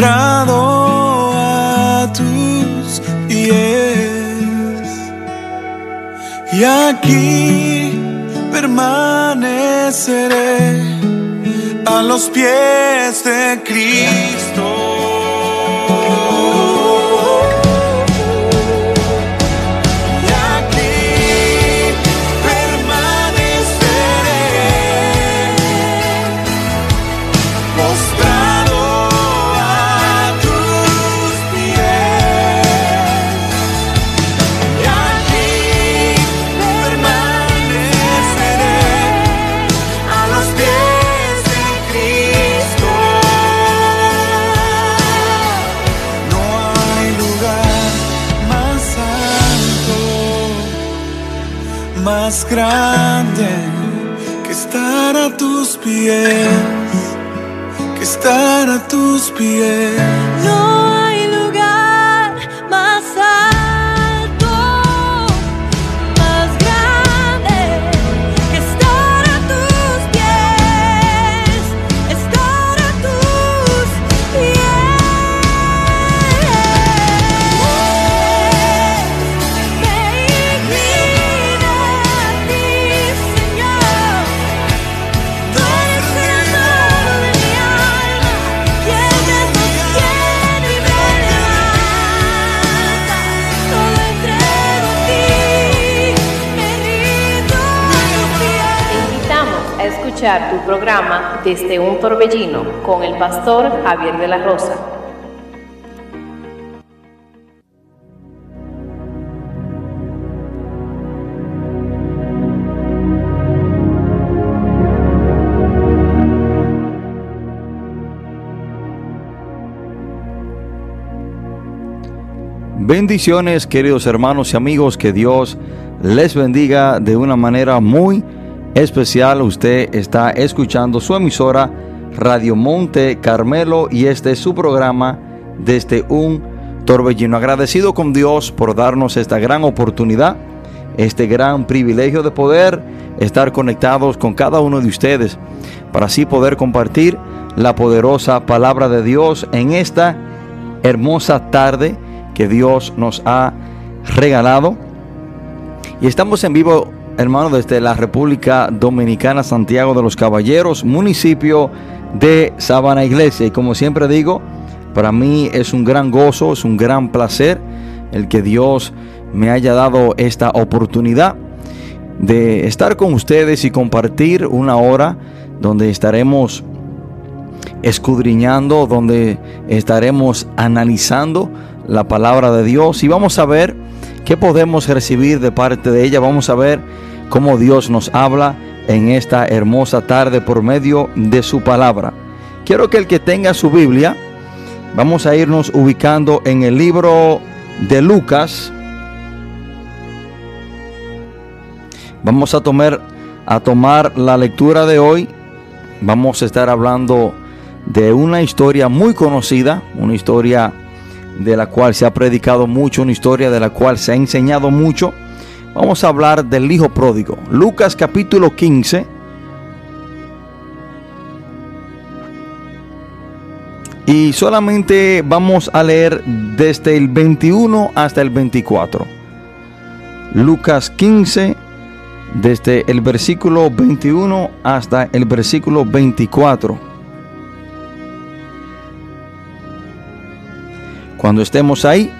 postrado a tus pies. Y aquí permaneceré a los pies de que estar a tus pies. Tu programa Desde un Torbellino con el pastor Javier de la Rosa. Bendiciones queridos hermanos y amigos, que Dios les bendiga de una manera muy especial. Usted está escuchando su emisora Radio Monte Carmelo y este es su programa desde un torbellino. Agradecido con Dios por darnos esta gran oportunidad, este gran privilegio de poder estar conectados con cada uno de ustedes para así poder compartir la poderosa palabra de Dios en esta hermosa tarde que Dios nos ha regalado. Y estamos en vivo hermano, desde la República Dominicana, Santiago de los Caballeros, municipio de Sabana Iglesia. Y como siempre digo, para mí es un gran gozo, es un gran placer el que Dios me haya dado esta oportunidad de estar con ustedes y compartir una hora donde estaremos escudriñando, donde estaremos analizando la palabra de Dios y vamos a ver qué podemos recibir de parte de ella. Vamos a ver cómo Dios nos habla en esta hermosa tarde por medio de su palabra. Quiero que el que tenga su Biblia, vamos a irnos ubicando en el libro de Lucas. Vamos a tomar, a tomar la lectura de hoy. Vamos a estar hablando de una historia muy conocida, una historia de la cual se ha predicado mucho, una historia de la cual se ha enseñado mucho Vamos a hablar del hijo pródigo. Lucas capítulo 15. Y solamente vamos a leer desde el 21 hasta el 24. Lucas 15, desde el versículo 21 hasta el versículo 24. Cuando estemos ahí,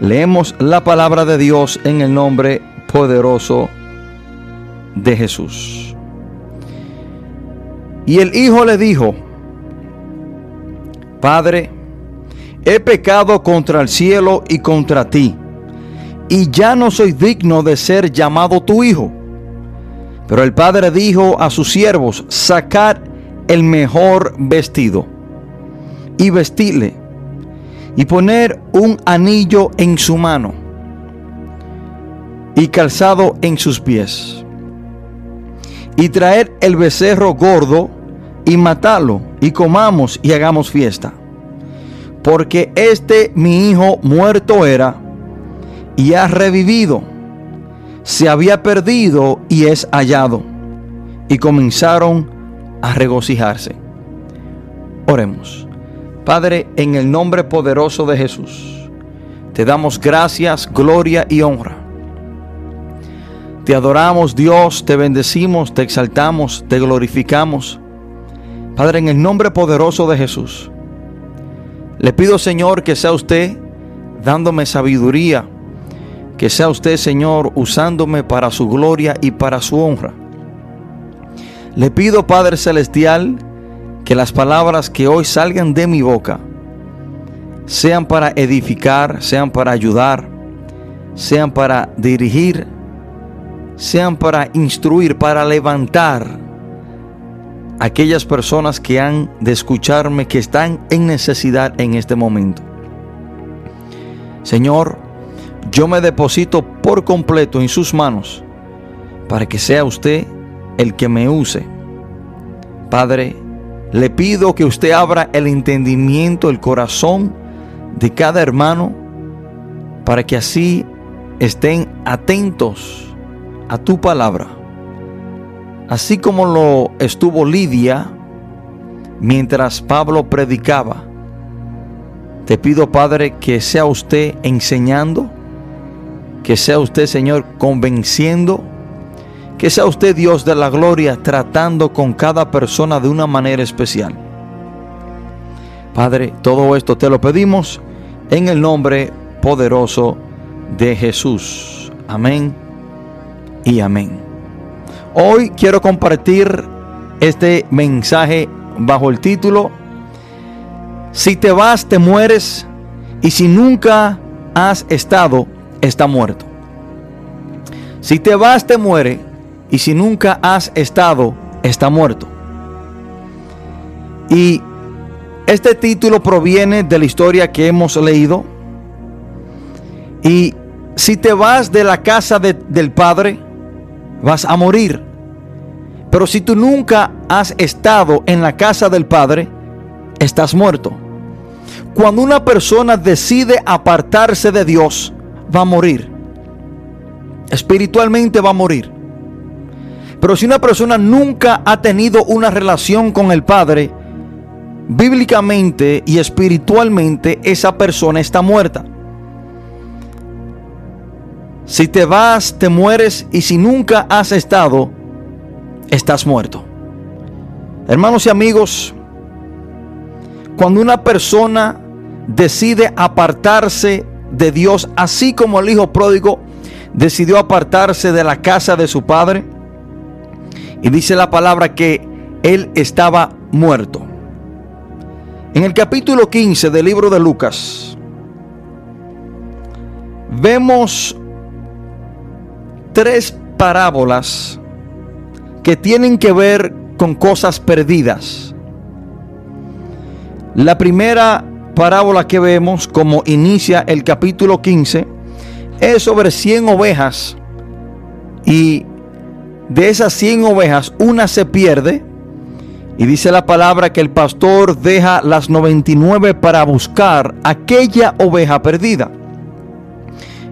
leemos la palabra de Dios en el nombre poderoso de Jesús. Y el hijo le dijo, Padre, he pecado contra el cielo y contra ti, y ya no soy digno de ser llamado tu hijo. Pero el padre dijo a sus siervos, sacad el mejor vestido y vestirle, y poner un anillo en su mano y calzado en sus pies. Y traer el becerro gordo y matarlo y comamos y hagamos fiesta. Porque este mi hijo muerto era y ha revivido. Se había perdido y es hallado. Y comenzaron a regocijarse. Oremos. Padre, en el nombre poderoso de Jesús, te damos gracias, gloria y honra. Te adoramos Dios, te bendecimos, te exaltamos, te glorificamos. Padre, en el nombre poderoso de Jesús, le pido Señor que sea usted dándome sabiduría, que sea usted Señor usándome para su gloria y para su honra. Le pido Padre Celestial que las palabras que hoy salgan de mi boca sean para edificar, sean para ayudar, sean para dirigir, sean para instruir, para levantar aquellas personas que han de escucharme, que están en necesidad en este momento. Señor, yo me deposito por completo en sus manos para que sea usted el que me use. Padre, le pido que usted abra el entendimiento, el corazón de cada hermano para que así estén atentos a tu palabra así como lo estuvo Lidia mientras Pablo predicaba. Te pido, Padre, que sea usted enseñando, que sea usted, Señor, convenciendo, que sea usted, Dios de la gloria, tratando con cada persona de una manera especial. Padre, todo esto te lo pedimos en el nombre poderoso de Jesús. Amén y amén. Hoy quiero compartir este mensaje bajo el título Si te vas, te mueres y si nunca has estado, está muerto. Si te vas, te muere y si nunca has estado, está muerto. Y este título proviene de la historia que hemos leído. Y si te vas de la casa del Padre, vas a morir. Pero si tú nunca has estado en la casa del Padre, estás muerto. Cuando una persona decide apartarse de Dios, va a morir. Espiritualmente va a morir. Pero si una persona nunca ha tenido una relación con el Padre, bíblicamente y espiritualmente esa persona está muerta. Si te vas, te mueres y si nunca has estado, estás muerto. Hermanos y amigos, cuando una persona decide apartarse de Dios, así como el hijo pródigo decidió apartarse de la casa de su padre, y dice la palabra que él estaba muerto. En el capítulo 15 del libro de Lucas, vemos tres parábolas que tienen que ver con cosas perdidas. La primera parábola que vemos, como inicia el capítulo 15, es sobre 100 ovejas. Y de esas 100 ovejas, una se pierde. Y dice la palabra que el pastor deja las 99 para buscar aquella oveja perdida.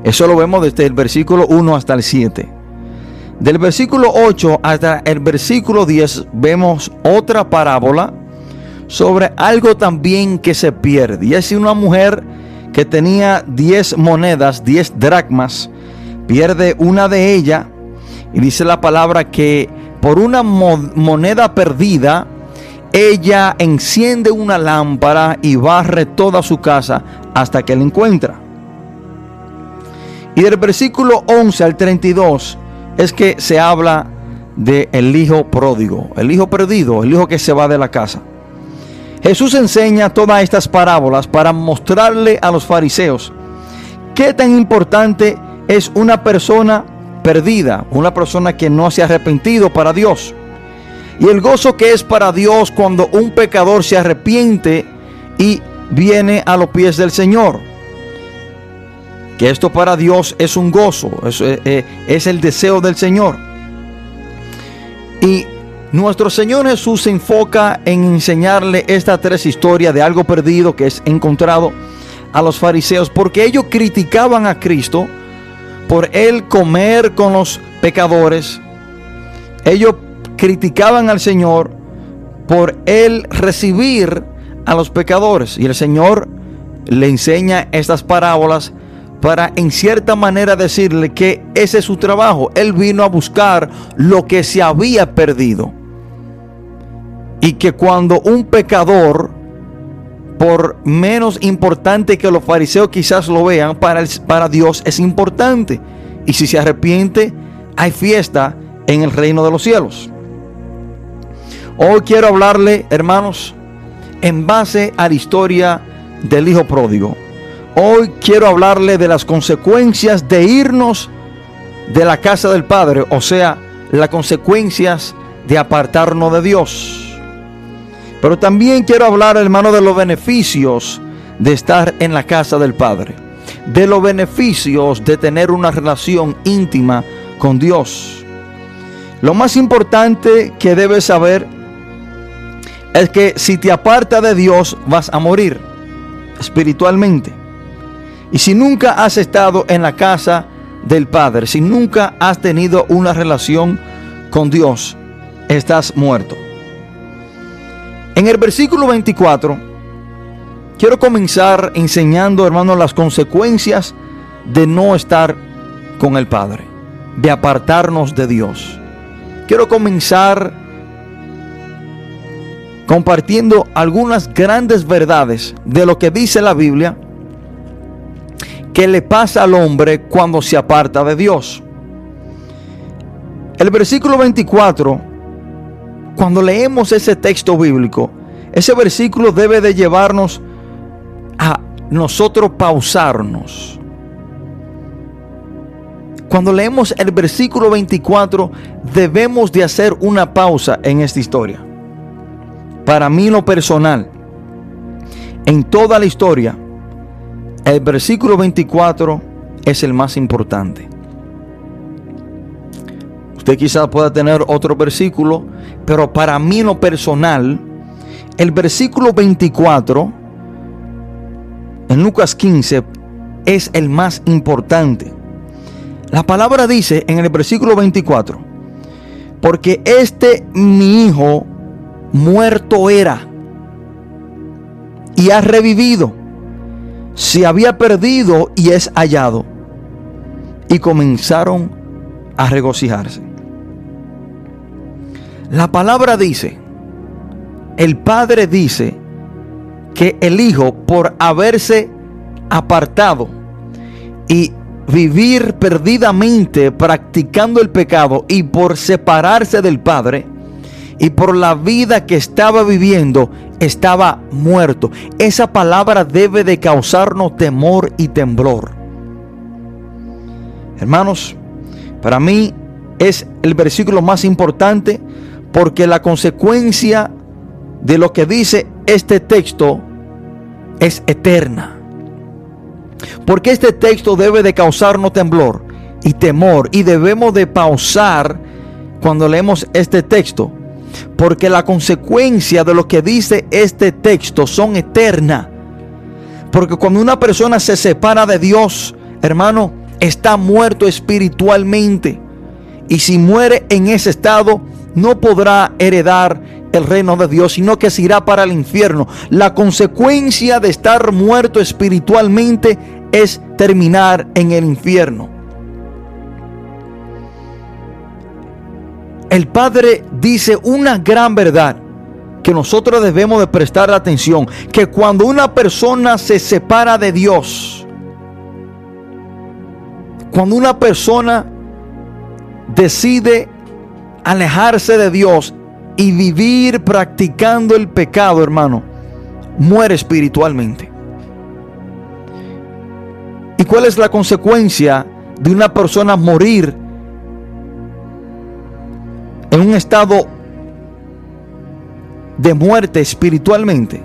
Eso lo vemos desde el versículo 1 hasta el 7. Del versículo 8 hasta el versículo 10 vemos otra parábola sobre algo también que se pierde. Y es una mujer que tenía 10 monedas, 10 dracmas, pierde una de ellas y dice la palabra que por una moneda perdida, ella enciende una lámpara y barre toda su casa hasta que la encuentra. Y del versículo 11 al 32 es que se habla de el hijo pródigo, el hijo perdido, el hijo que se va de la casa. Jesús enseña todas estas parábolas para mostrarle a los fariseos qué tan importante es una persona perdida, una persona que no se ha arrepentido para Dios. Y el gozo que es para Dios cuando un pecador se arrepiente y viene a los pies del Señor que esto para Dios es un gozo, es, eh, eh, es el deseo del Señor. Y nuestro Señor Jesús se enfoca en enseñarle estas tres historias de algo perdido que es encontrado a los fariseos, porque ellos criticaban a Cristo por él comer con los pecadores. Ellos criticaban al Señor por él recibir a los pecadores. Y el Señor le enseña estas parábolas para en cierta manera decirle que ese es su trabajo. Él vino a buscar lo que se había perdido. Y que cuando un pecador, por menos importante que los fariseos quizás lo vean, para, para Dios es importante. Y si se arrepiente, hay fiesta en el reino de los cielos. Hoy quiero hablarle, hermanos, en base a la historia del Hijo Pródigo. Hoy quiero hablarle de las consecuencias de irnos de la casa del Padre, o sea, las consecuencias de apartarnos de Dios. Pero también quiero hablar, hermano, de los beneficios de estar en la casa del Padre, de los beneficios de tener una relación íntima con Dios. Lo más importante que debes saber es que si te aparta de Dios vas a morir espiritualmente. Y si nunca has estado en la casa del Padre, si nunca has tenido una relación con Dios, estás muerto. En el versículo 24, quiero comenzar enseñando, hermanos, las consecuencias de no estar con el Padre, de apartarnos de Dios. Quiero comenzar compartiendo algunas grandes verdades de lo que dice la Biblia que le pasa al hombre cuando se aparta de Dios. El versículo 24, cuando leemos ese texto bíblico, ese versículo debe de llevarnos a nosotros pausarnos. Cuando leemos el versículo 24, debemos de hacer una pausa en esta historia para mí lo personal, en toda la historia, el versículo 24 es el más importante. Usted quizás pueda tener otro versículo, pero para mí lo personal, el versículo 24 en Lucas 15 es el más importante. La palabra dice en el versículo 24, porque este mi hijo muerto era y ha revivido. Se había perdido y es hallado. Y comenzaron a regocijarse. La palabra dice, el Padre dice que el Hijo por haberse apartado y vivir perdidamente practicando el pecado y por separarse del Padre, y por la vida que estaba viviendo estaba muerto. Esa palabra debe de causarnos temor y temblor. Hermanos, para mí es el versículo más importante porque la consecuencia de lo que dice este texto es eterna. Porque este texto debe de causarnos temblor y temor y debemos de pausar cuando leemos este texto porque la consecuencia de lo que dice este texto son eternas. Porque cuando una persona se separa de Dios, hermano, está muerto espiritualmente. Y si muere en ese estado, no podrá heredar el reino de Dios, sino que se irá para el infierno. La consecuencia de estar muerto espiritualmente es terminar en el infierno. El Padre dice una gran verdad que nosotros debemos de prestar atención, que cuando una persona se separa de Dios, cuando una persona decide alejarse de Dios y vivir practicando el pecado, hermano, muere espiritualmente. ¿Y cuál es la consecuencia de una persona morir en un estado de muerte espiritualmente?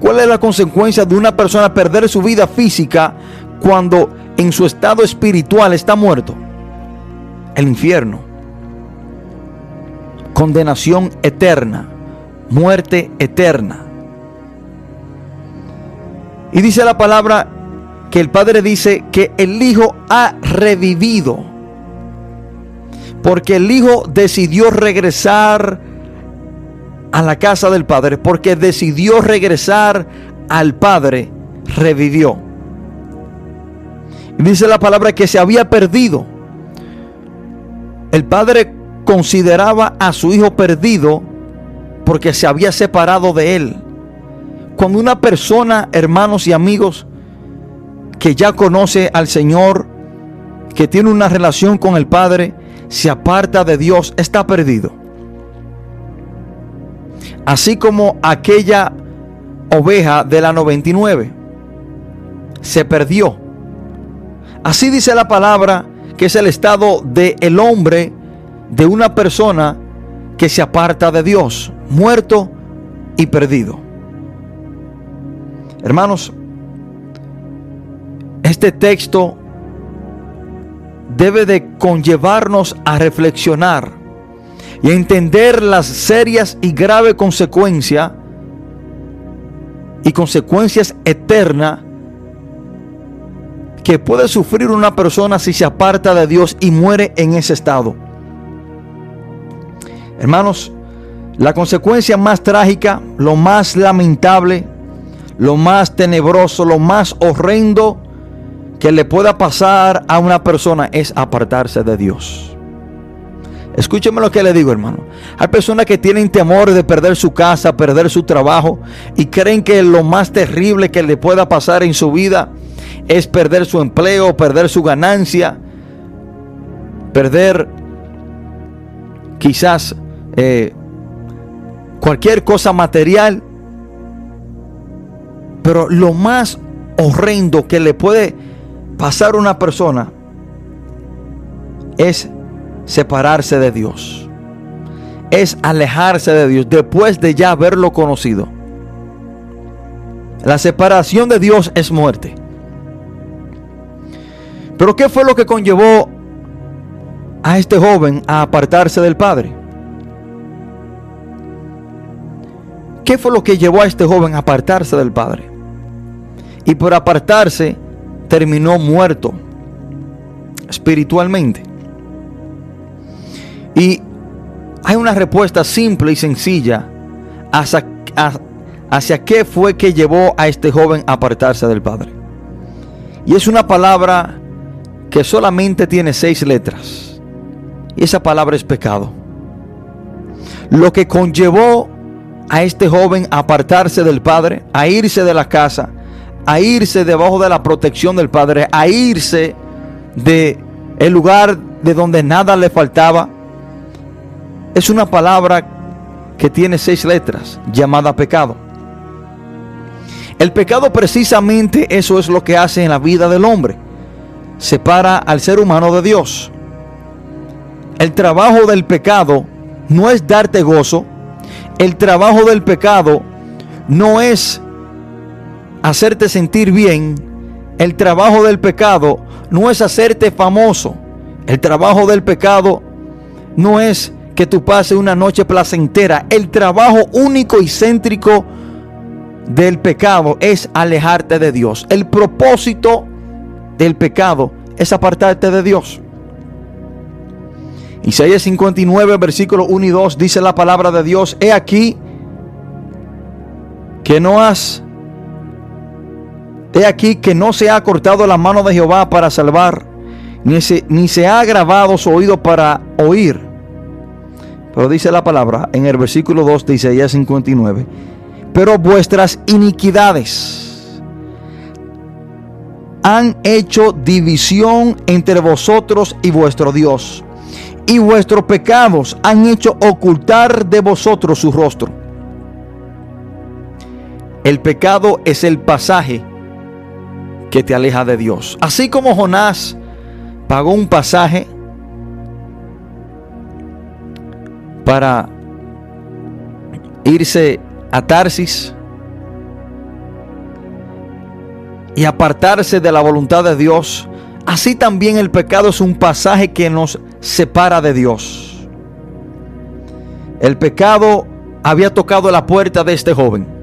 ¿Cuál es la consecuencia de una persona perder su vida física cuando en su estado espiritual está muerto? El infierno. Condenación eterna. Muerte eterna. Y dice la palabra que el Padre dice que el Hijo ha revivido porque el Hijo decidió regresar a la casa del Padre porque decidió regresar al Padre, revivió. Dice la palabra que se había perdido. El Padre consideraba a su hijo perdido porque se había separado de él. Cuando una persona, hermanos y amigos, que ya conoce al Señor, que tiene una relación con el Padre, se aparta de Dios, está perdido. Así como aquella oveja de la 99 se perdió. Así dice la palabra que es el estado de el hombre, de una persona que se aparta de Dios, muerto y perdido. Hermanos, este texto debe de conllevarnos a reflexionar y a entender las serias y graves consecuencias y consecuencias eternas que puede sufrir una persona si se aparta de Dios y muere en ese estado. Hermanos, la consecuencia más trágica, lo más lamentable, lo más tenebroso, lo más horrendo que le pueda pasar a una persona es apartarse de Dios. Escúcheme lo que le digo, hermano. Hay personas que tienen temor de perder su casa, perder su trabajo y creen que lo más terrible que le pueda pasar en su vida es perder su empleo, perder su ganancia, perder quizás eh, cualquier cosa material. Pero lo más horrendo que le puede pasar una persona es separarse de Dios. Es alejarse de Dios después de ya haberlo conocido. La separación de Dios es muerte. Pero ¿qué fue lo que conllevó a este joven a apartarse del Padre? ¿Qué fue lo que llevó a este joven a apartarse del Padre? Y por apartarse terminó muerto espiritualmente. Y hay una respuesta simple y sencilla hacia, hacia qué fue que llevó a este joven a apartarse del Padre. Y es una palabra que solamente tiene seis letras. Y esa palabra es pecado. Lo que conllevó a este joven a apartarse del Padre, a irse de la casa, a irse debajo de la protección del Padre, a irse de el lugar de donde nada le faltaba. Es una palabra que tiene seis letras, llamada pecado. El pecado precisamente eso es lo que hace en la vida del hombre. Separa al ser humano de Dios. El trabajo del pecado no es darte gozo, el trabajo del pecado no es hacerte sentir bien. El trabajo del pecado no es hacerte famoso. El trabajo del pecado no es que tú pases una noche placentera. El trabajo único y céntrico del pecado es alejarte de Dios. El propósito del pecado es apartarte de Dios. Isaías 59, versículos 1 y 2 dice la palabra de Dios, he aquí que no has, he aquí que no se ha cortado la mano de Jehová para salvar, ni se, ni se ha agravado su oído para oír. Pero dice la palabra en el versículo 2 de Isaías 59, pero vuestras iniquidades han hecho división entre vosotros y vuestro Dios y vuestros pecados han hecho ocultar de vosotros su rostro. El pecado es el pasaje que te aleja de Dios. Así como Jonás pagó un pasaje para irse a Tarsis y apartarse de la voluntad de Dios, así también el pecado es un pasaje que nos separa de Dios. El pecado había tocado la puerta de este joven.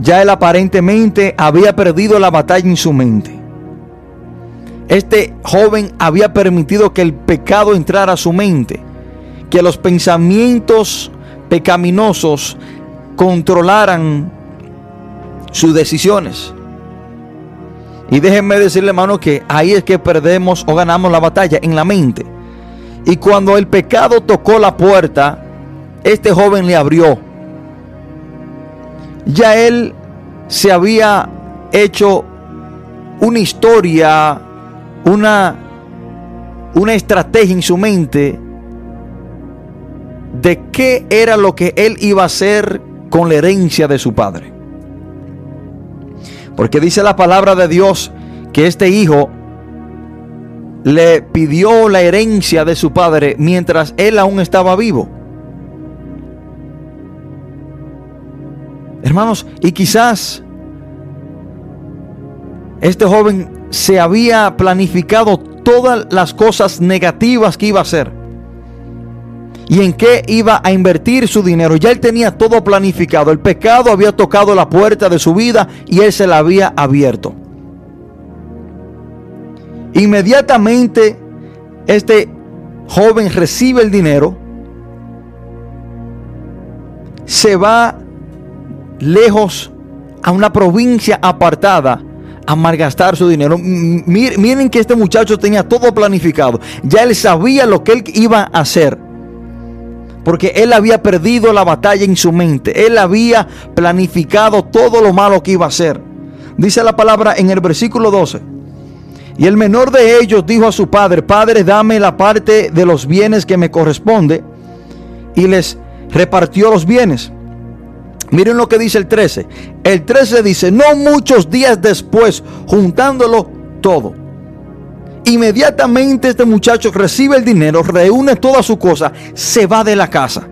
Ya él aparentemente había perdido la batalla en su mente. Este joven había permitido que el pecado entrara a su mente, que los pensamientos pecaminosos controlaran sus decisiones. Y déjenme decirle, hermano, que ahí es que perdemos o ganamos la batalla en la mente. Y cuando el pecado tocó la puerta, este joven le abrió. Ya él se había hecho una historia, una, una estrategia en su mente de qué era lo que él iba a hacer con la herencia de su padre. Porque dice la palabra de Dios que este hijo le pidió la herencia de su padre mientras él aún estaba vivo. Hermanos, y quizás este joven se había planificado todas las cosas negativas que iba a hacer. Y en qué iba a invertir su dinero. Ya él tenía todo planificado. El pecado había tocado la puerta de su vida y él se la había abierto. Inmediatamente este joven recibe el dinero, se va lejos a una provincia apartada a malgastar su dinero. Miren que este muchacho tenía todo planificado. Ya él sabía lo que él iba a hacer. Porque él había perdido la batalla en su mente. Él había planificado todo lo malo que iba a hacer. Dice la palabra en el versículo 12. Y el menor de ellos dijo a su padre, Padre, dame la parte de los bienes que me corresponde. Y les repartió los bienes. Miren lo que dice el 13. El 13 dice, no muchos días después, juntándolo todo. Inmediatamente este muchacho recibe el dinero, reúne toda su cosa, se va de la casa.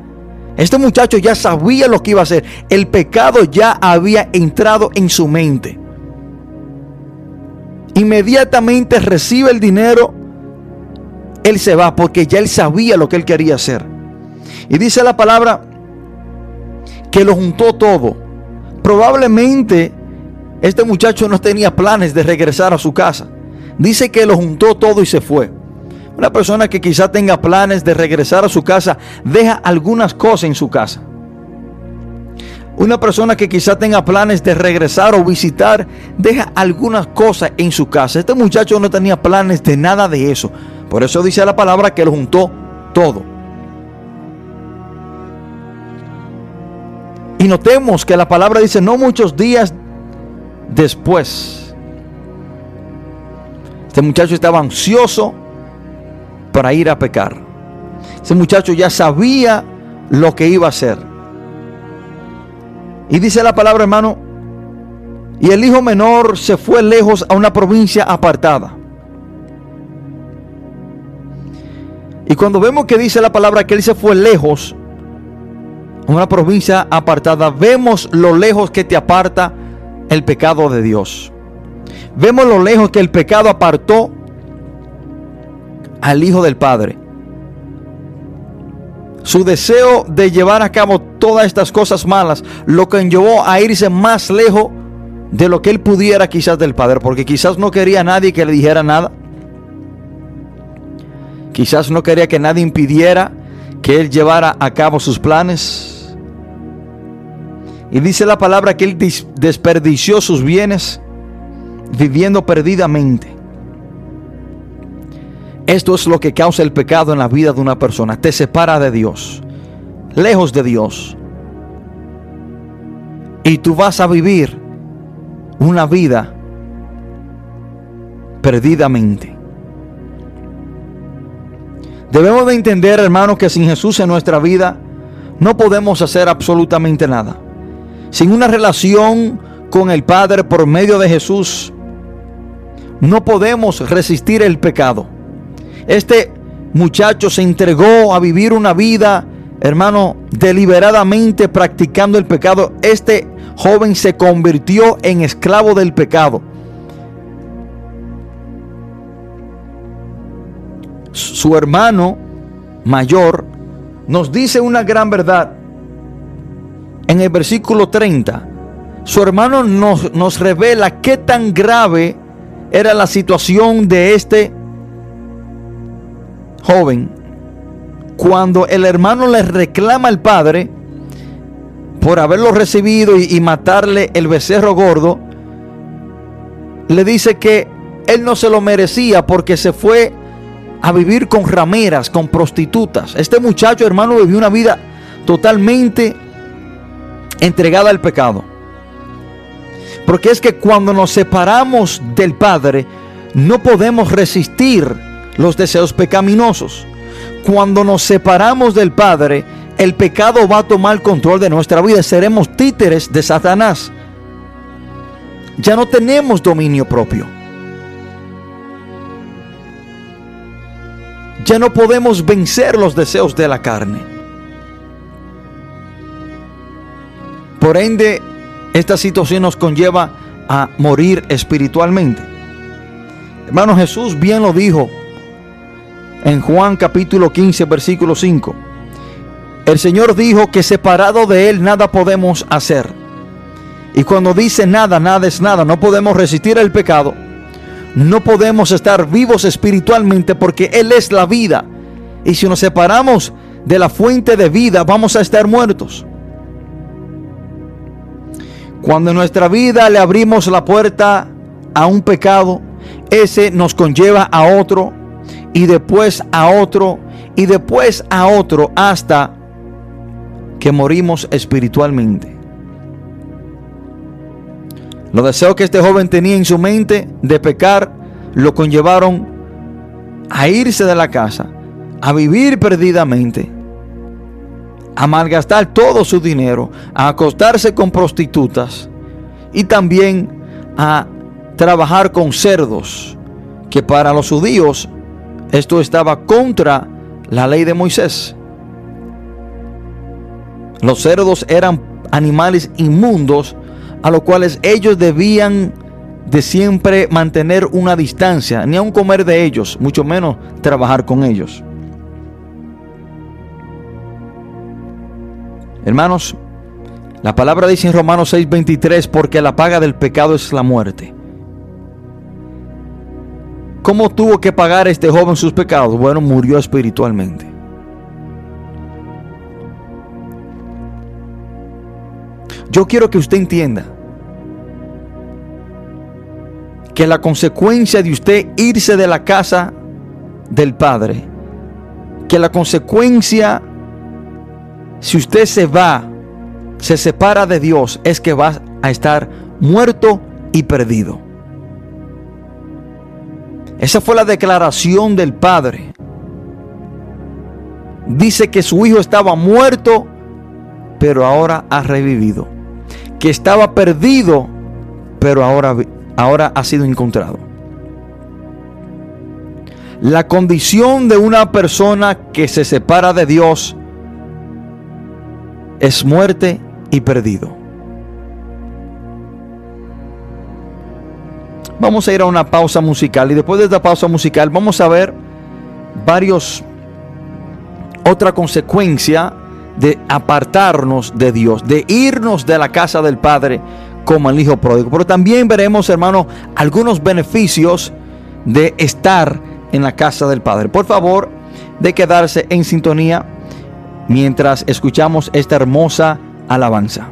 Este muchacho ya sabía lo que iba a hacer. El pecado ya había entrado en su mente inmediatamente recibe el dinero, él se va porque ya él sabía lo que él quería hacer. Y dice la palabra que lo juntó todo. Probablemente este muchacho no tenía planes de regresar a su casa. Dice que lo juntó todo y se fue. Una persona que quizá tenga planes de regresar a su casa, deja algunas cosas en su casa. Una persona que quizá tenga planes de regresar o visitar, deja algunas cosas en su casa. Este muchacho no tenía planes de nada de eso. Por eso dice la palabra que lo juntó todo. Y notemos que la palabra dice no muchos días después. Este muchacho estaba ansioso para ir a pecar. Ese muchacho ya sabía lo que iba a hacer. Y dice la palabra, hermano, y el hijo menor se fue lejos a una provincia apartada. Y cuando vemos que dice la palabra que él se fue lejos una provincia apartada, vemos lo lejos que te aparta el pecado de Dios. Vemos lo lejos que el pecado apartó al Hijo del Padre su deseo de llevar a cabo todas estas cosas malas, lo que llevó a irse más lejos de lo que él pudiera quizás del Padre, porque quizás no quería a nadie que le dijera nada. Quizás no quería que nadie impidiera que él llevara a cabo sus planes. Y dice la palabra que él desperdició sus bienes viviendo perdidamente. Esto es lo que causa el pecado en la vida de una persona. Te separa de Dios, lejos de Dios. Y tú vas a vivir una vida perdidamente. Debemos de entender, hermanos, que sin Jesús en nuestra vida no podemos hacer absolutamente nada. Sin una relación con el Padre por medio de Jesús, no podemos resistir el pecado. Este muchacho se entregó a vivir una vida, hermano, deliberadamente practicando el pecado. Este joven se convirtió en esclavo del pecado. Su hermano mayor nos dice una gran verdad. En el versículo 30, su hermano nos, nos revela qué tan grave era la situación de este joven cuando el hermano le reclama al padre por haberlo recibido y, y matarle el becerro gordo, le dice que él no se lo merecía porque se fue a vivir con rameras, con prostitutas. Este muchacho, hermano, vivió una vida totalmente entregada al pecado. Porque es que cuando nos separamos del Padre, no podemos resistir los deseos pecaminosos. Cuando nos separamos del Padre, el pecado va a tomar control de nuestra vida. Seremos títeres de Satanás. Ya no tenemos dominio propio. Ya no podemos vencer los deseos de la carne. Por ende, esta situación nos conlleva a morir espiritualmente. Hermano Jesús bien lo dijo en Juan capítulo 15, versículo 5. El Señor dijo que separado de Él nada podemos hacer. Y cuando dice nada, nada es nada, no podemos resistir el pecado no podemos estar vivos espiritualmente porque Él es la vida. Y si nos separamos de la fuente de vida, vamos a estar muertos. Cuando en nuestra vida le abrimos la puerta a un pecado, ese nos conlleva a otro y después a otro y después a otro hasta que morimos espiritualmente. Los deseos que este joven tenía en su mente de pecar lo conllevaron a irse de la casa, a vivir perdidamente, a malgastar todo su dinero, a acostarse con prostitutas y también a trabajar con cerdos, que para los judíos esto estaba contra la ley de Moisés. Los cerdos eran animales inmundos a los cuales ellos debían de siempre mantener una distancia, ni aun comer de ellos, mucho menos trabajar con ellos. Hermanos, la palabra dice en Romanos 6:23, porque la paga del pecado es la muerte. ¿Cómo tuvo que pagar este joven sus pecados? Bueno, murió espiritualmente. Yo quiero que usted entienda que la consecuencia de usted irse de la casa del Padre, que la consecuencia, si usted se va, se separa de Dios, es que va a estar muerto y perdido. Esa fue la declaración del Padre. Dice que su hijo estaba muerto, pero ahora ha revivido. Que estaba perdido, pero ahora ahora ha sido encontrado. La condición de una persona que se separa de Dios es muerte y perdido. Vamos a ir a una pausa musical y después de esta pausa musical vamos a ver varios otra consecuencia de apartarnos de Dios, de irnos de la casa del Padre como el hijo pródigo. Pero también veremos, hermano, algunos beneficios de estar en la casa del Padre. Por favor, de quedarse en sintonía mientras escuchamos esta hermosa alabanza.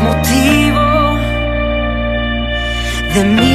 Motivo de mi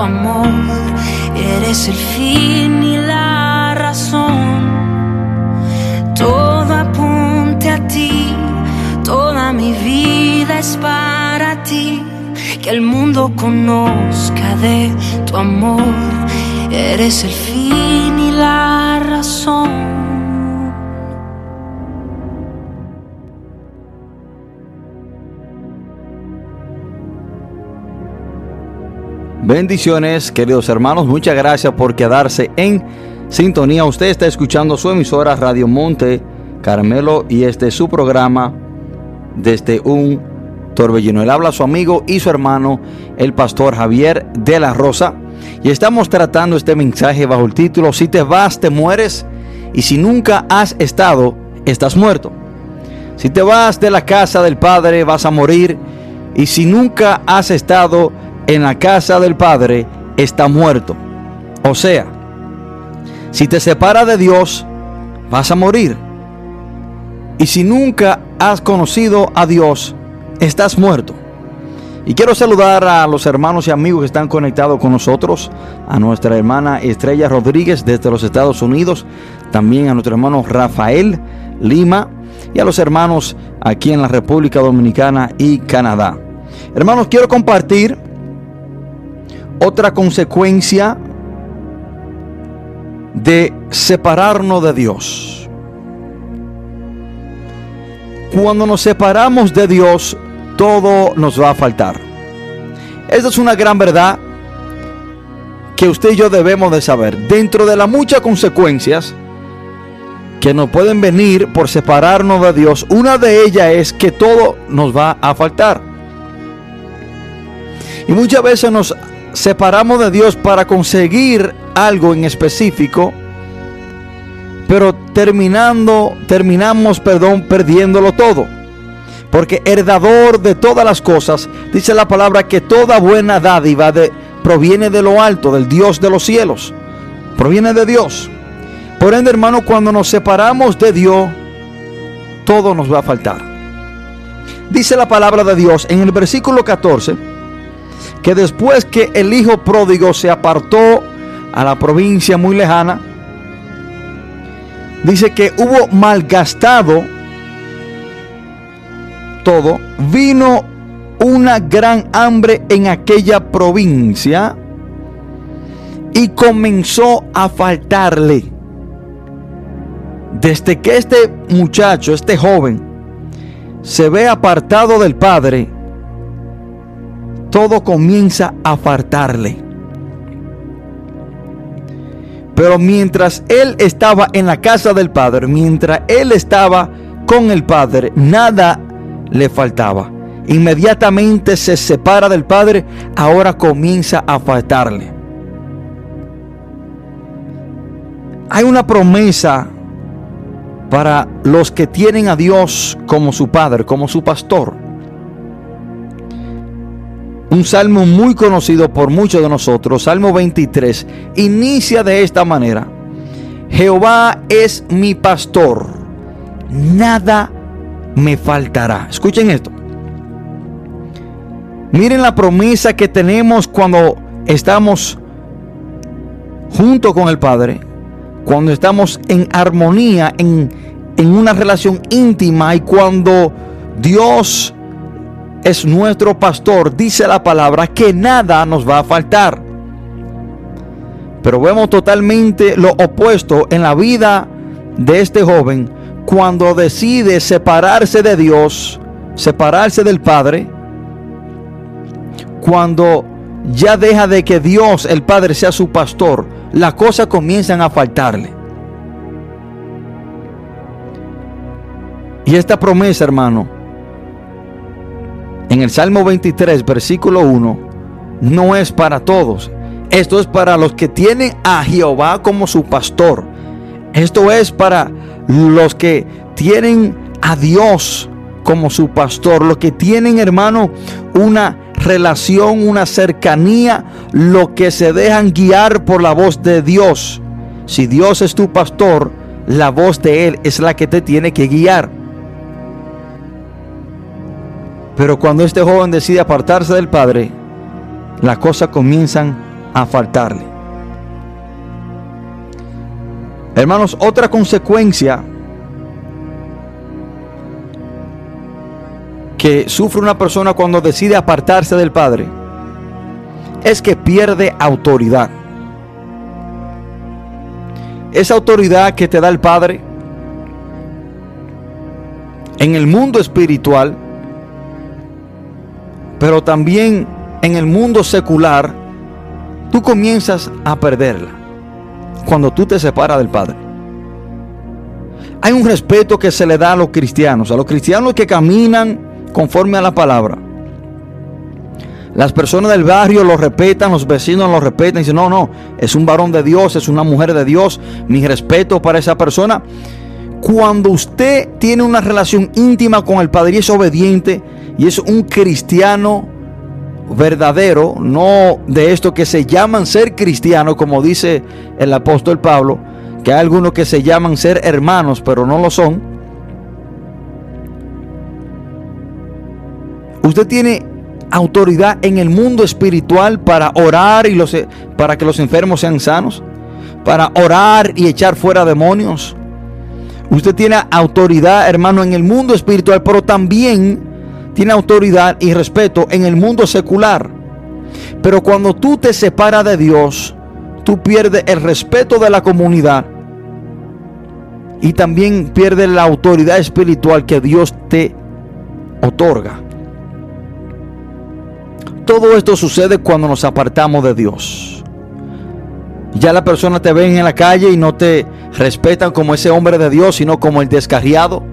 tu amor. Eres el fin y la razón. Todo apunte a ti, toda mi vida es para ti, que el mundo conozca de tu amor. Eres el fin y la razón. Bendiciones, queridos hermanos. Muchas gracias por quedarse en sintonía. Usted está escuchando su emisora Radio Monte Carmelo y este es su programa desde un torbellino. Él habla a su amigo y su hermano, el pastor Javier de la Rosa. Y estamos tratando este mensaje bajo el título Si te vas, te mueres. Y si nunca has estado, estás muerto. Si te vas de la casa del Padre, vas a morir. Y si nunca has estado en la casa del Padre, está muerto. O sea, si te separas de Dios, vas a morir. Y si nunca has conocido a Dios, estás muerto. Y quiero saludar a los hermanos y amigos que están conectados con nosotros, a nuestra hermana Estrella Rodríguez desde los Estados Unidos, también a nuestro hermano Rafael Lima y a los hermanos aquí en la República Dominicana y Canadá. Hermanos, quiero compartir otra consecuencia de separarnos de Dios. Cuando nos separamos de Dios, todo nos va a faltar. Esta es una gran verdad que usted y yo debemos de saber. Dentro de las muchas consecuencias que nos pueden venir por separarnos de Dios, una de ellas es que todo nos va a faltar. Y muchas veces nos separamos de Dios para conseguir algo en específico, pero terminando, terminamos, perdón, perdiéndolo todo. Porque heredador de todas las cosas, dice la palabra que toda buena dádiva de, proviene de lo alto, del Dios de los cielos. Proviene de Dios. Por ende, hermano, cuando nos separamos de Dios, todo nos va a faltar. Dice la palabra de Dios en el versículo 14 que después que el hijo pródigo se apartó a la provincia muy lejana, dice que hubo malgastado todo, vino una gran hambre en aquella provincia y comenzó a faltarle. Desde que este muchacho, este joven, se ve apartado del padre, todo comienza a faltarle. Pero mientras él estaba en la casa del padre, mientras él estaba con el padre, nada le faltaba. Inmediatamente se separa del padre, ahora comienza a faltarle. Hay una promesa para los que tienen a Dios como su Padre, como su pastor. Un salmo muy conocido por muchos de nosotros, Salmo 23, inicia de esta manera. Jehová es mi pastor, nada me faltará. Escuchen esto. Miren la promesa que tenemos cuando estamos junto con el Padre cuando estamos en armonía, en, una relación íntima y cuando Dios es nuestro pastor, dice la palabra que nada nos va a faltar. Pero vemos totalmente lo opuesto en la vida de este joven cuando decide separarse de Dios, separarse del Padre, cuando ya deja de que Dios, el Padre, sea su pastor, las cosas comienzan a faltarle. Y esta promesa, hermano, en el Salmo 23, versículo 1, no es para todos. Esto es para los que tienen a Jehová como su pastor. Esto es para los que tienen a Dios como su pastor. Los que tienen, hermano, una relación, una cercanía, lo que se dejan guiar por la voz de Dios. Si Dios es tu pastor, la voz de Él es la que te tiene que guiar. Pero cuando este joven decide apartarse del Padre, las cosas comienzan a faltarle. Hermanos, otra consecuencia que sufre una persona cuando decide apartarse del Padre es que pierde autoridad. Esa autoridad que te da el Padre en el mundo espiritual, pero también en el mundo secular, tú comienzas a perderla cuando tú te separas del Padre. Hay un respeto que se le da a los cristianos, a los cristianos que caminan conforme a la palabra. Las personas del barrio lo respetan, los vecinos lo respetan dicen, no, no, es un varón de Dios, es una mujer de Dios, mi respeto para esa persona. Cuando usted tiene una relación íntima con el Padre y es obediente y es un cristiano verdadero, no de esto que se llaman ser cristiano, como dice el apóstol Pablo, que hay algunos que se llaman ser hermanos, pero no lo son. Usted tiene autoridad en el mundo espiritual para orar y los, para que los enfermos sean sanos, para orar y echar fuera demonios. Usted tiene autoridad, hermano, en el mundo espiritual, pero también tiene autoridad y respeto en el mundo secular. Pero cuando tú te separas de Dios, tú pierdes el respeto de la comunidad y también pierdes la autoridad espiritual que Dios te otorga. Todo esto sucede cuando nos apartamos de Dios. Ya la persona te ven en la calle y no te respetan como ese hombre de Dios, sino como el descarriado.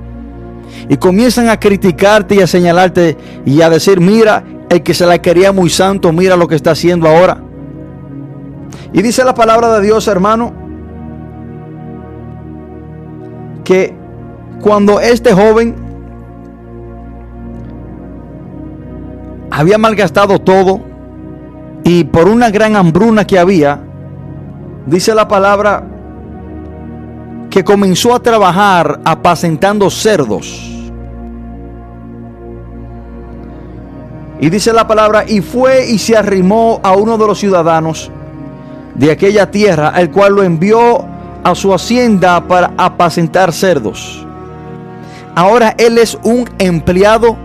Y comienzan a criticarte y a señalarte y a decir, mira, el que se la quería muy santo, mira lo que está haciendo ahora. Y dice la palabra de Dios, hermano, que cuando este joven había malgastado todo y por una gran hambruna que había, dice la palabra que comenzó a trabajar apacentando cerdos. Y dice la palabra, y fue y se arrimó a uno de los ciudadanos de aquella tierra, el cual lo envió a su hacienda para apacentar cerdos. Ahora él es un empleado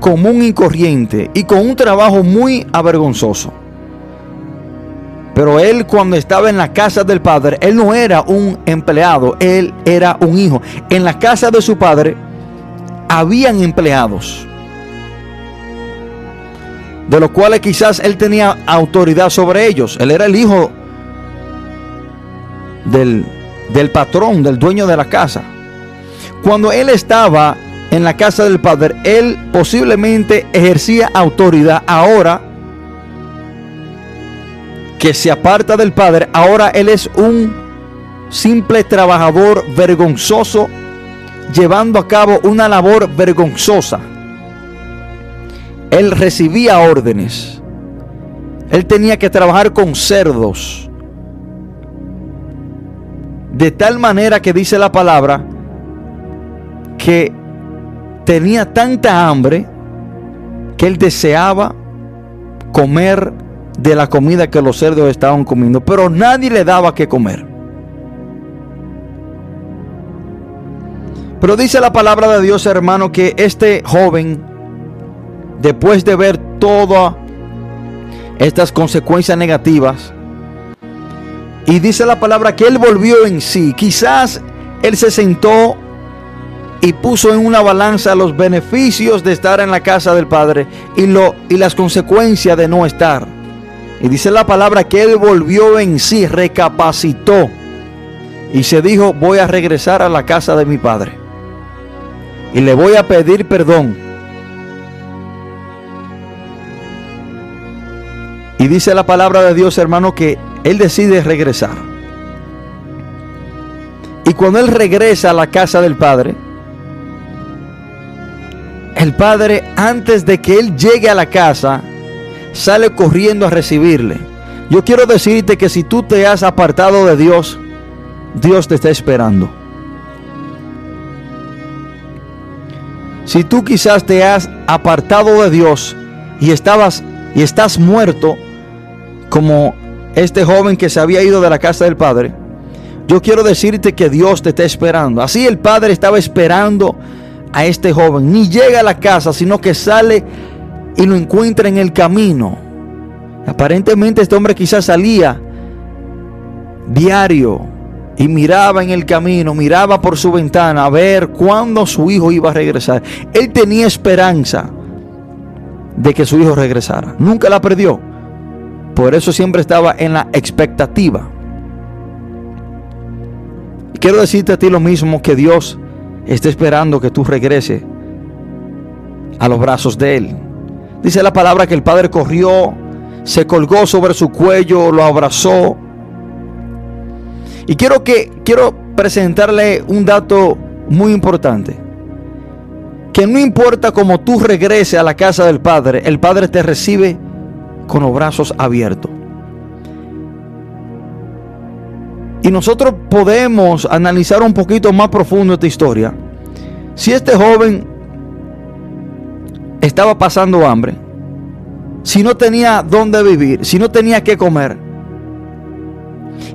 común y corriente y con un trabajo muy avergonzoso. Pero él cuando estaba en la casa del padre, él no era un empleado, él era un hijo. En la casa de su padre habían empleados de los cuales quizás él tenía autoridad sobre ellos. Él era el hijo del, del patrón, del dueño de la casa. Cuando él estaba en la casa del padre, él posiblemente ejercía autoridad. Ahora que se aparta del padre, ahora él es un simple trabajador vergonzoso, llevando a cabo una labor vergonzosa. Él recibía órdenes. Él tenía que trabajar con cerdos. De tal manera que dice la palabra que tenía tanta hambre que él deseaba comer de la comida que los cerdos estaban comiendo, pero nadie le daba que comer. Pero dice la palabra de Dios, hermano, que este joven después de ver todas estas consecuencias negativas, y dice la palabra que él volvió en sí, quizás él se sentó y puso en una balanza los beneficios de estar en la casa del Padre y, lo, y las consecuencias de no estar. Y dice la palabra que él volvió en sí, recapacitó y se dijo, voy a regresar a la casa de mi Padre. Y le voy a pedir perdón Y dice la palabra de Dios, hermano, que él decide regresar. Y cuando él regresa a la casa del Padre, el Padre, antes de que él llegue a la casa, sale corriendo a recibirle. Yo quiero decirte que si tú te has apartado de Dios, Dios te está esperando. Si tú quizás te has apartado de Dios y estabas y estás muerto, como este joven que se había ido de la casa del padre, yo quiero decirte que Dios te está esperando. Así el padre estaba esperando a este joven. Ni llega a la casa, sino que sale y lo encuentra en el camino. Aparentemente este hombre quizás salía diario y miraba en el camino, miraba por su ventana a ver cuándo su hijo iba a regresar. Él tenía esperanza de que su hijo regresara. Nunca la perdió. Por eso siempre estaba en la expectativa. quiero decirte a ti lo mismo que Dios está esperando que tú regreses a los brazos de Él. Dice la palabra que el Padre corrió, se colgó sobre su cuello, lo abrazó. Y quiero que quiero presentarle un dato muy importante. Que no importa cómo tú regreses a la casa del Padre, el Padre te recibe con los brazos abiertos. Y nosotros podemos analizar un poquito más profundo esta historia. Si este joven estaba pasando hambre, si no tenía dónde vivir, si no tenía qué comer,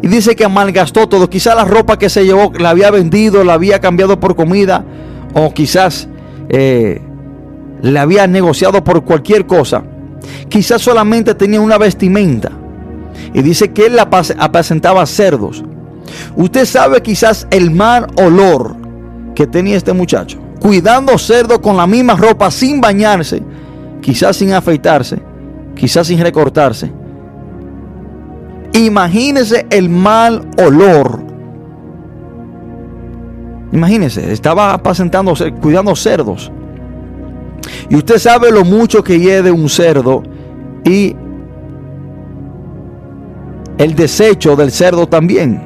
y dice que malgastó todo, quizás la ropa que se llevó la había vendido, la había cambiado por comida, o quizás eh, le había negociado por cualquier cosa quizás solamente tenía una vestimenta. Y dice que él apacentaba cerdos. Usted sabe quizás el mal olor que tenía este muchacho. Cuidando cerdos con la misma ropa, sin bañarse, quizás sin afeitarse, quizás sin recortarse. Imagínese el mal olor. Imagínese, estaba apacentando, cuidando cerdos. Y usted sabe lo mucho que hiede un cerdo y el desecho del cerdo también.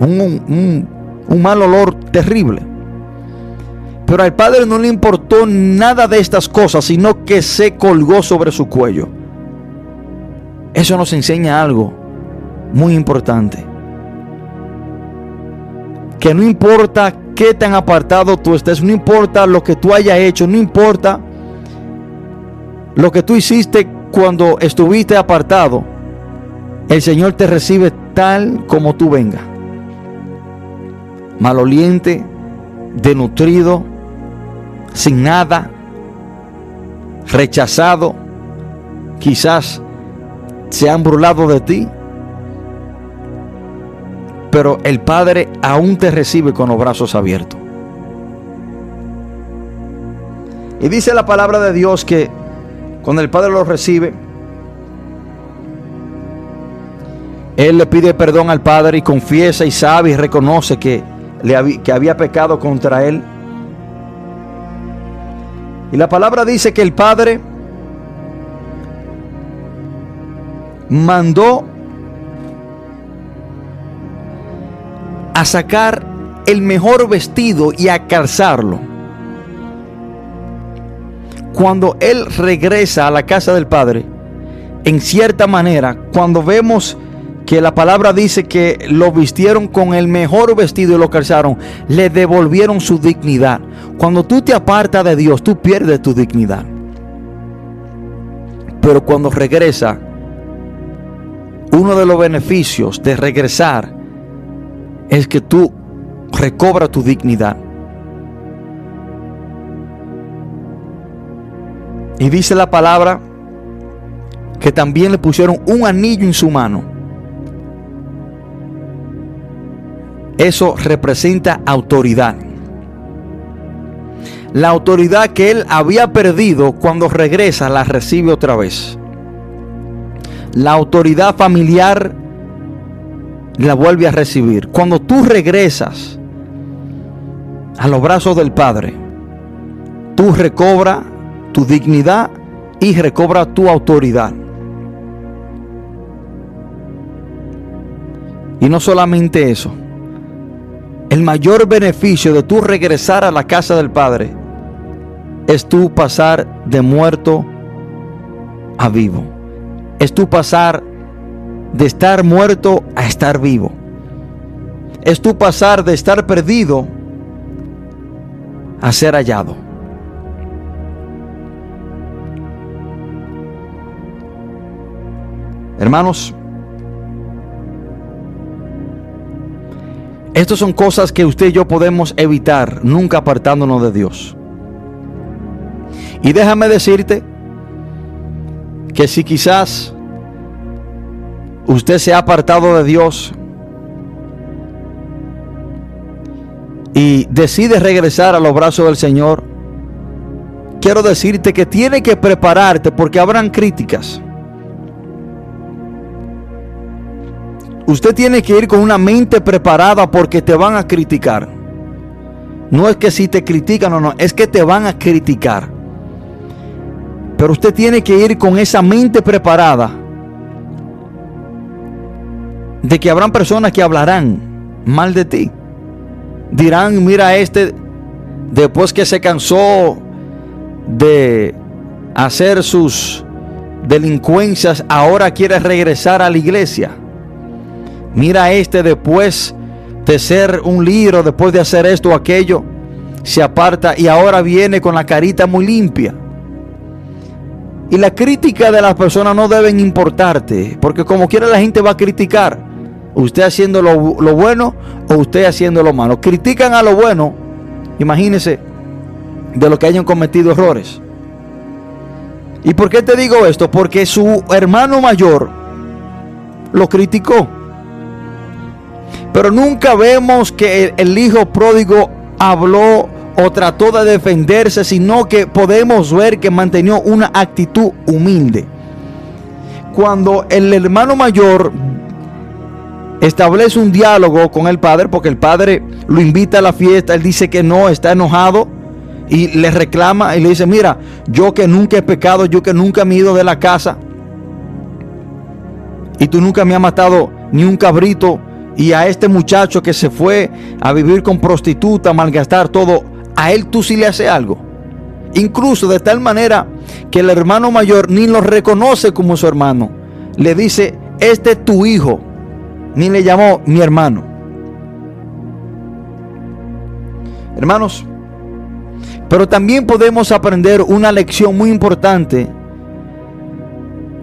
Un, un, mal olor terrible. Pero al padre no le importó nada de estas cosas, sino que se colgó sobre su cuello. Eso nos enseña algo muy importante. que no importa qué tan apartado tú estés, no importa lo que tú hayas hecho, no importa lo que tú hiciste cuando estuviste apartado, el Señor te recibe tal como tú vengas. Maloliente, denutrido, sin nada, rechazado, quizás se han burlado de ti, pero el Padre aún te recibe con los brazos abiertos. Y dice la palabra de Dios que cuando el Padre lo recibe, Él le pide perdón al Padre y confiesa y sabe y reconoce que, le que había pecado contra Él. Y la palabra dice que el Padre mandó a sacar el mejor vestido y a calzarlo. Cuando él regresa a la casa del Padre, en cierta manera, cuando vemos que la palabra dice que lo vistieron con el mejor vestido y lo calzaron, le devolvieron su dignidad. Cuando tú te apartas de Dios, tú pierdes tu dignidad. Pero cuando regresa, uno de los beneficios de regresar es que tú recobras tu dignidad. Y dice la palabra que también le pusieron un anillo en su mano. Eso representa autoridad. La autoridad que él había perdido cuando regresa la recibe otra vez. La autoridad familiar la vuelve a recibir. Cuando tú regresas a los brazos del Padre, tú recobras tu dignidad y recobras tu autoridad. Y no solamente eso, el mayor beneficio de tú regresar a la casa del Padre es tú pasar de muerto a vivo. Es tú pasar de estar muerto a estar vivo. Es tu pasar de estar perdido a ser hallado. Hermanos, estas son cosas que usted y yo podemos evitar, nunca apartándonos de Dios. Y déjame decirte que si quizás usted se ha apartado de Dios y decide regresar a los brazos del Señor, quiero decirte que tiene que prepararte porque habrán críticas. Usted tiene que ir con una mente preparada porque te van a criticar. No es que si te critican o no, es que te van a criticar. Pero usted tiene que ir con esa mente preparada de que habrán personas que hablarán mal de ti. Dirán, mira este, después que se cansó de hacer sus delincuencias, ahora quiere regresar a la iglesia. Mira este después de ser un libro, después de hacer esto o aquello, se aparta y ahora viene con la carita muy limpia. Y la crítica de las personas no deben importarte, porque como quiera la gente va a criticar usted haciendo lo, bueno o usted haciendo lo malo. Critican a lo bueno, imagínense, de lo que hayan cometido errores. ¿Y por qué te digo esto? Porque su hermano mayor lo criticó. Pero nunca vemos que el, hijo pródigo habló o trató de defenderse, sino que podemos ver que mantenió una actitud humilde. Cuando el hermano mayor establece un diálogo con el padre porque el padre lo invita a la fiesta, él dice que no, está enojado y le reclama y le dice, mira, yo que nunca he pecado, yo que nunca me he ido de la casa y tú nunca me has matado ni un cabrito y a este muchacho que se fue a vivir con prostituta, a malgastar todo, a él tú sí le haces algo. Incluso de tal manera que el hermano mayor ni lo reconoce como su hermano. Le dice, este es tu hijo ni le llamó mi hermano. Hermanos, pero también podemos aprender una lección muy importante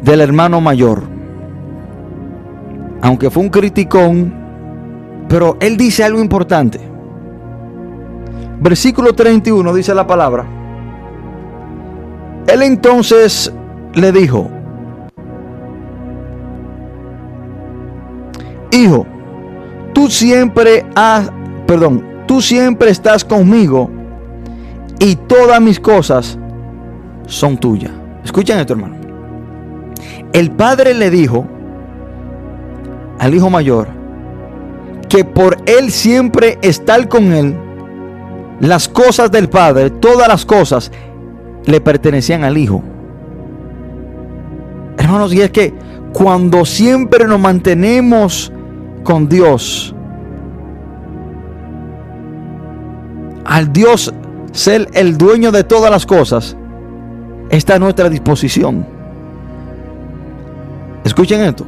del hermano mayor. Aunque fue un criticón, pero él dice algo importante. Versículo 31 dice la palabra. Él entonces le dijo, Hijo, tú siempre has, perdón, tú siempre estás conmigo y todas mis cosas son tuyas. Escuchen esto, hermano. El padre le dijo al hijo mayor que por él siempre estar con él, las cosas del padre, todas las cosas, le pertenecían al hijo. Hermanos, y es que cuando siempre nos mantenemos con Dios, al Dios ser el dueño de todas las cosas, está a nuestra disposición. Escuchen esto.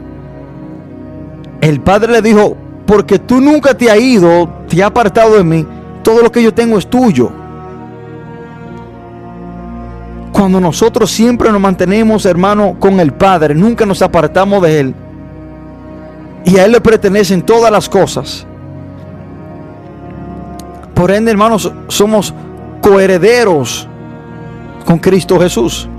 El padre le dijo, porque tú nunca te has ido, te has apartado de mí, todo lo que yo tengo es tuyo. Cuando nosotros siempre nos mantenemos, hermano, con el Padre, nunca nos apartamos de Él. Y a Él le pertenecen todas las cosas. Por ende, hermanos, somos coherederos con Cristo Jesús.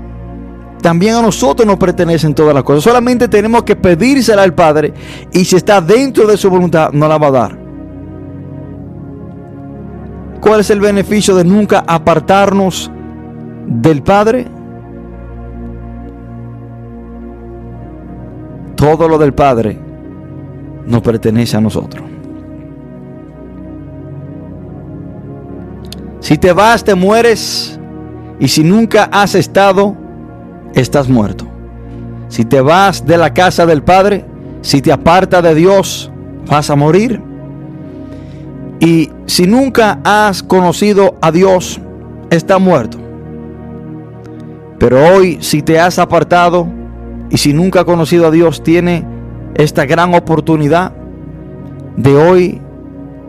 También a nosotros nos pertenecen todas las cosas. Solamente tenemos que pedírsela al Padre y si está dentro de su voluntad, nos la va a dar. ¿Cuál es el beneficio de nunca apartarnos del Padre? Todo lo del Padre nos pertenece a nosotros. Si te vas, te mueres. Y si nunca has estado, estás muerto. Si te vas de la casa del Padre, si te apartas de Dios, vas a morir. Y si nunca has conocido a Dios, estás muerto. Pero hoy, si te has apartado y si nunca has conocido a Dios, tiene esta gran oportunidad de hoy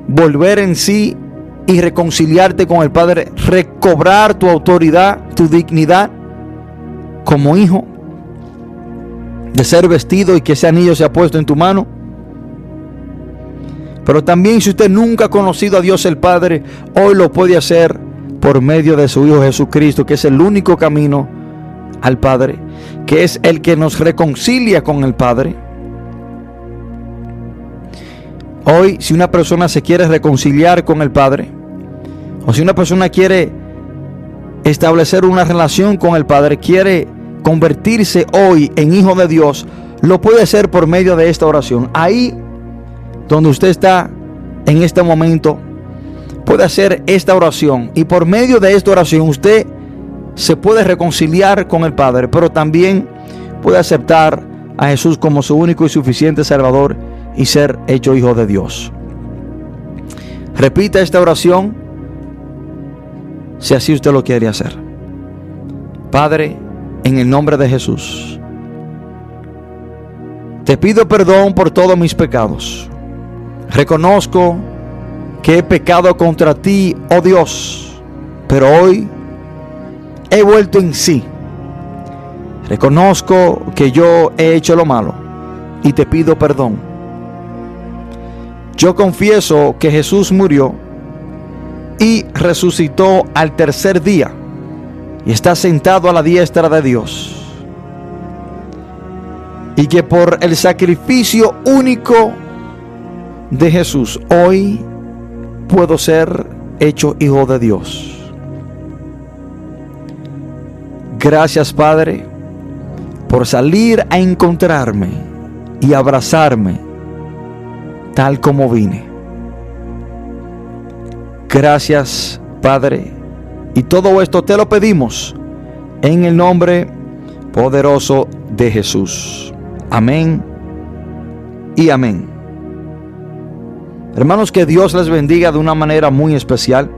volver en sí y reconciliarte con el Padre, recobrar tu autoridad, tu dignidad como hijo, de ser vestido y que ese anillo se ha puesto en tu mano. Pero también si usted nunca ha conocido a Dios el Padre, hoy lo puede hacer por medio de su Hijo Jesucristo, que es el único camino al Padre, que es el que nos reconcilia con el Padre. Hoy, si una persona se quiere reconciliar con el Padre, o si una persona quiere establecer una relación con el Padre, quiere convertirse hoy en hijo de Dios, lo puede hacer por medio de esta oración. Ahí donde usted está en este momento, puede hacer esta oración. Y por medio de esta oración usted se puede reconciliar con el Padre, pero también puede aceptar a Jesús como su único y suficiente Salvador y ser hecho hijo de Dios. Repita esta oración si así usted lo quiere hacer. Padre, en el nombre de Jesús, te pido perdón por todos mis pecados. Reconozco que he pecado contra ti, oh Dios, pero hoy he vuelto en sí. Reconozco que yo he hecho lo malo y te pido perdón. Yo confieso que Jesús murió y resucitó al tercer día y está sentado a la diestra de Dios. Y que por el sacrificio único de Jesús hoy puedo ser hecho hijo de Dios. Gracias Padre por salir a encontrarme y abrazarme tal como vine. Gracias, Padre. Y todo esto te lo pedimos en el nombre poderoso de Jesús. Amén y amén. Hermanos, que Dios les bendiga de una manera muy especial.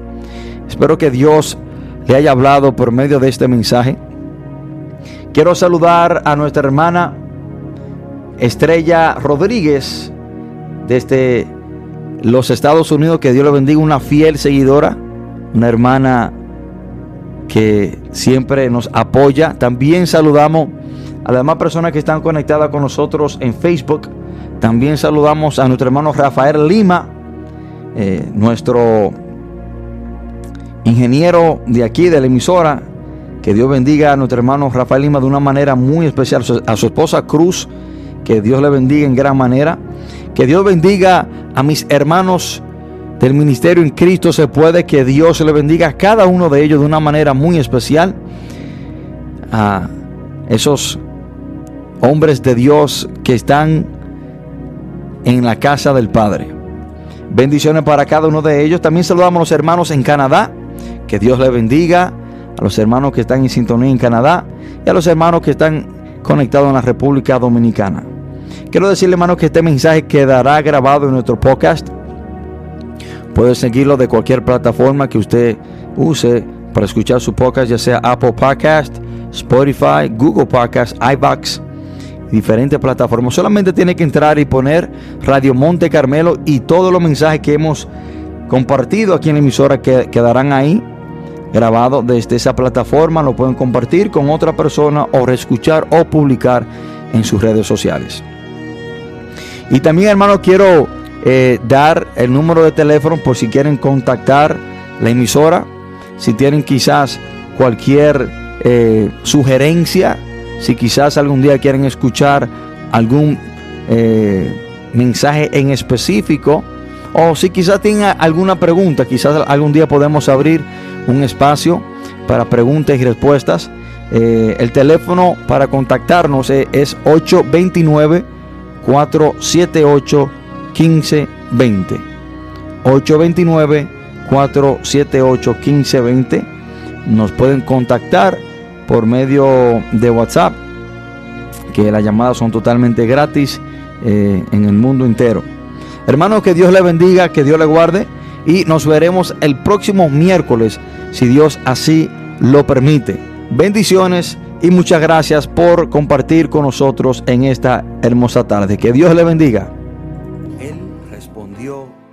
Espero que Dios le haya hablado por medio de este mensaje. Quiero saludar a nuestra hermana Estrella Rodríguez desde los Estados Unidos, que Dios le bendiga, una fiel seguidora una hermana que siempre nos apoya. También saludamos a las demás personas que están conectadas con nosotros en Facebook. También saludamos a nuestro hermano Rafael Lima, eh, nuestro ingeniero de aquí, de la emisora. Que Dios bendiga a nuestro hermano Rafael Lima de una manera muy especial. A su esposa Cruz, que Dios le bendiga en gran manera. Que Dios bendiga a mis hermanos del ministerio en Cristo se puede. Que Dios le bendiga a cada uno de ellos de una manera muy especial. A esos hombres de Dios que están en la casa del Padre. Bendiciones para cada uno de ellos. También saludamos a los hermanos en Canadá. Que Dios les bendiga. A los hermanos que están en sintonía en Canadá. Y a los hermanos que están conectados en la República Dominicana. Quiero decirle, hermanos, que este mensaje quedará grabado en nuestro podcast. Puede seguirlo de cualquier plataforma que usted use para escuchar su podcast, ya sea Apple Podcast, Spotify, Google Podcast, iBox diferentes plataformas. Solamente tiene que entrar y poner Radio Monte Carmelo y todos los mensajes que hemos compartido aquí en la emisora que quedarán ahí grabados desde esa plataforma. Lo pueden compartir con otra persona o reescuchar o publicar en sus redes sociales. Y también, hermano, quiero eh, dar el número de teléfono por si quieren contactar la emisora. Si tienen quizás cualquier eh, sugerencia si quizás algún día quieren escuchar algún eh, mensaje en específico o si quizás tengan alguna pregunta, quizás algún día podemos abrir un espacio para preguntas y respuestas. El teléfono para contactarnos es 829 478 1520. 829 478 1520. Nos pueden contactar por medio de WhatsApp, que las llamadas son totalmente gratis eh, en el mundo entero. Hermanos, que Dios le bendiga, que Dios le guarde y nos veremos el próximo miércoles, si Dios así lo permite. Bendiciones y muchas gracias por compartir con nosotros en esta hermosa tarde. Que Dios le bendiga.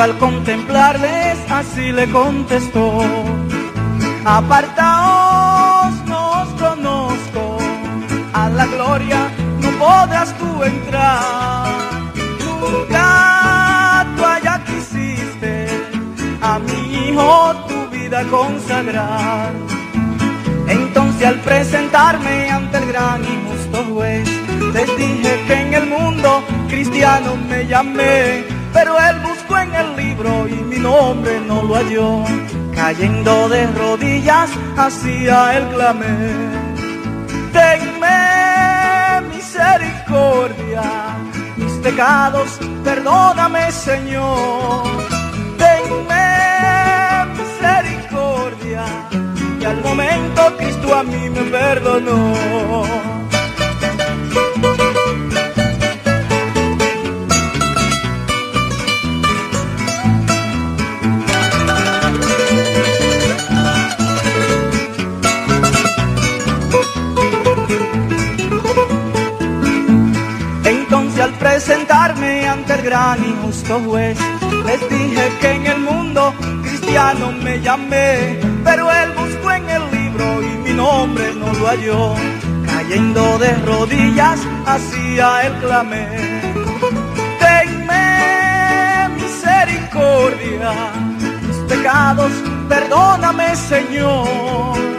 Al contemplarles así le contestó, apartaos, no os conozco, a la gloria no podrás tú entrar. Nunca tú allá quisiste a mi hijo tu vida consagrar. Entonces al presentarme ante el gran les dije que en el mundo cristiano me llamé, pero él buscó y mi nombre no lo halló. Cayendo de rodillas hacia el clamé. Tenme misericordia, mis pecados, perdóname Señor. Tenme misericordia, y al momento Cristo a mí me perdonó. Presentarme ante el gran y justo juez, les dije que en el mundo cristiano me llamé, pero él buscó en el libro y mi nombre no lo halló cayendo de rodillas hacia el clamé. Tenme misericordia, mis pecados, perdóname Señor.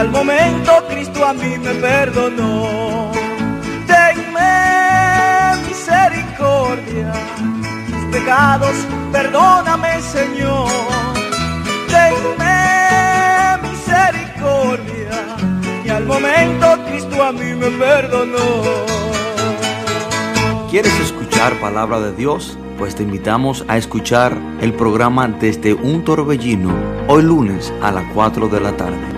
Al momento Cristo a mí me perdonó. Tenme misericordia, mis pecados, perdóname Señor. Tenme misericordia, y al momento Cristo a mí me perdonó. ¿Quieres escuchar palabra de Dios? Pues te invitamos a escuchar el programa desde un torbellino hoy lunes a las 4 de la tarde.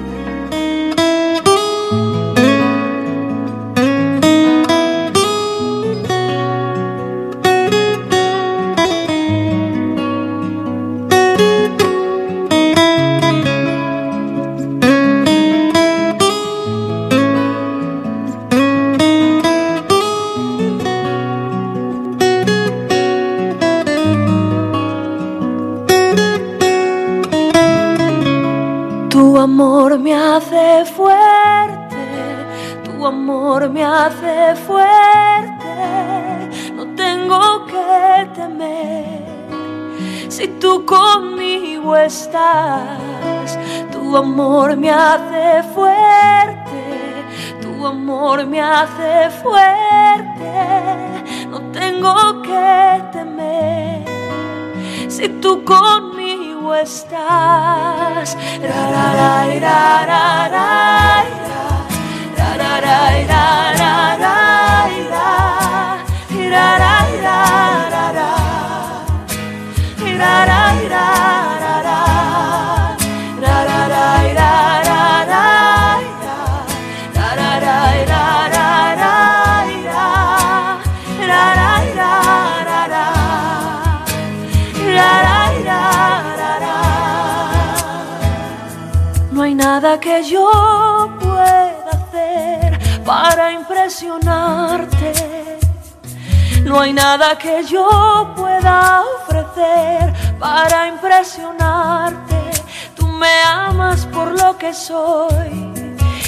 Amor me hace fuerte, tu amor me hace fuerte. No tengo que temer si tú conmigo estás. Que yo pueda hacer para impresionarte. No hay nada que yo pueda ofrecer para impresionarte. Tú me amas por lo que soy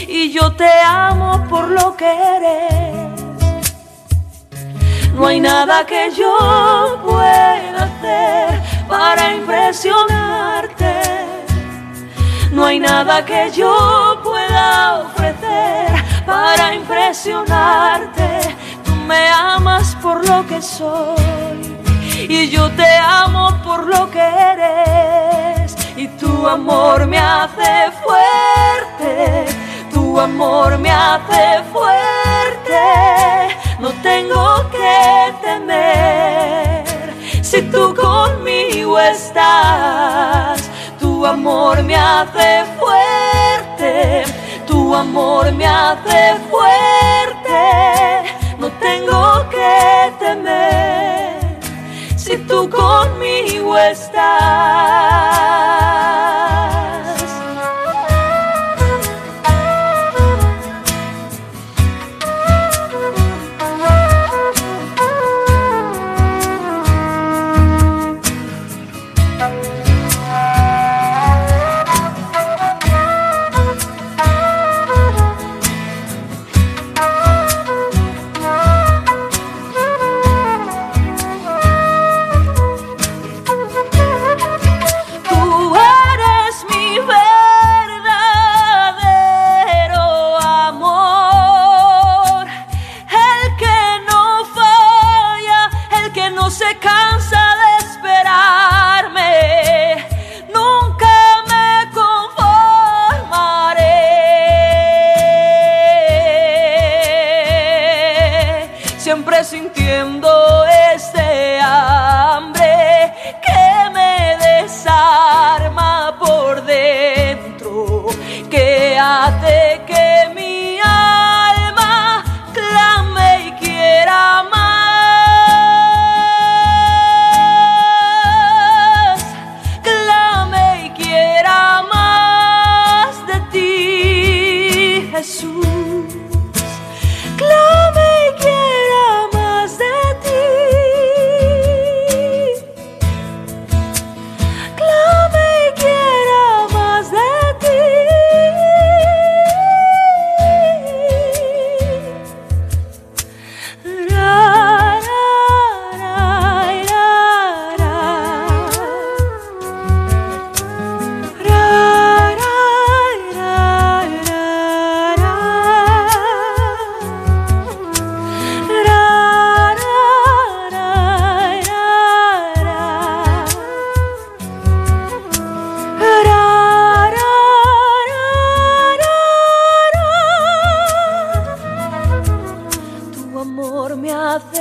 y yo te amo por lo que eres. No hay nada que yo pueda hacer para impresionarte no hay nada que yo pueda ofrecer para impresionarte. Tú me amas por lo que soy y yo te amo por lo que eres. Y tu amor me hace fuerte, tu amor me hace fuerte. No tengo que temer si tú conmigo estás tu amor me hace fuerte, tu amor me hace fuerte. No tengo que temer si tú conmigo estás.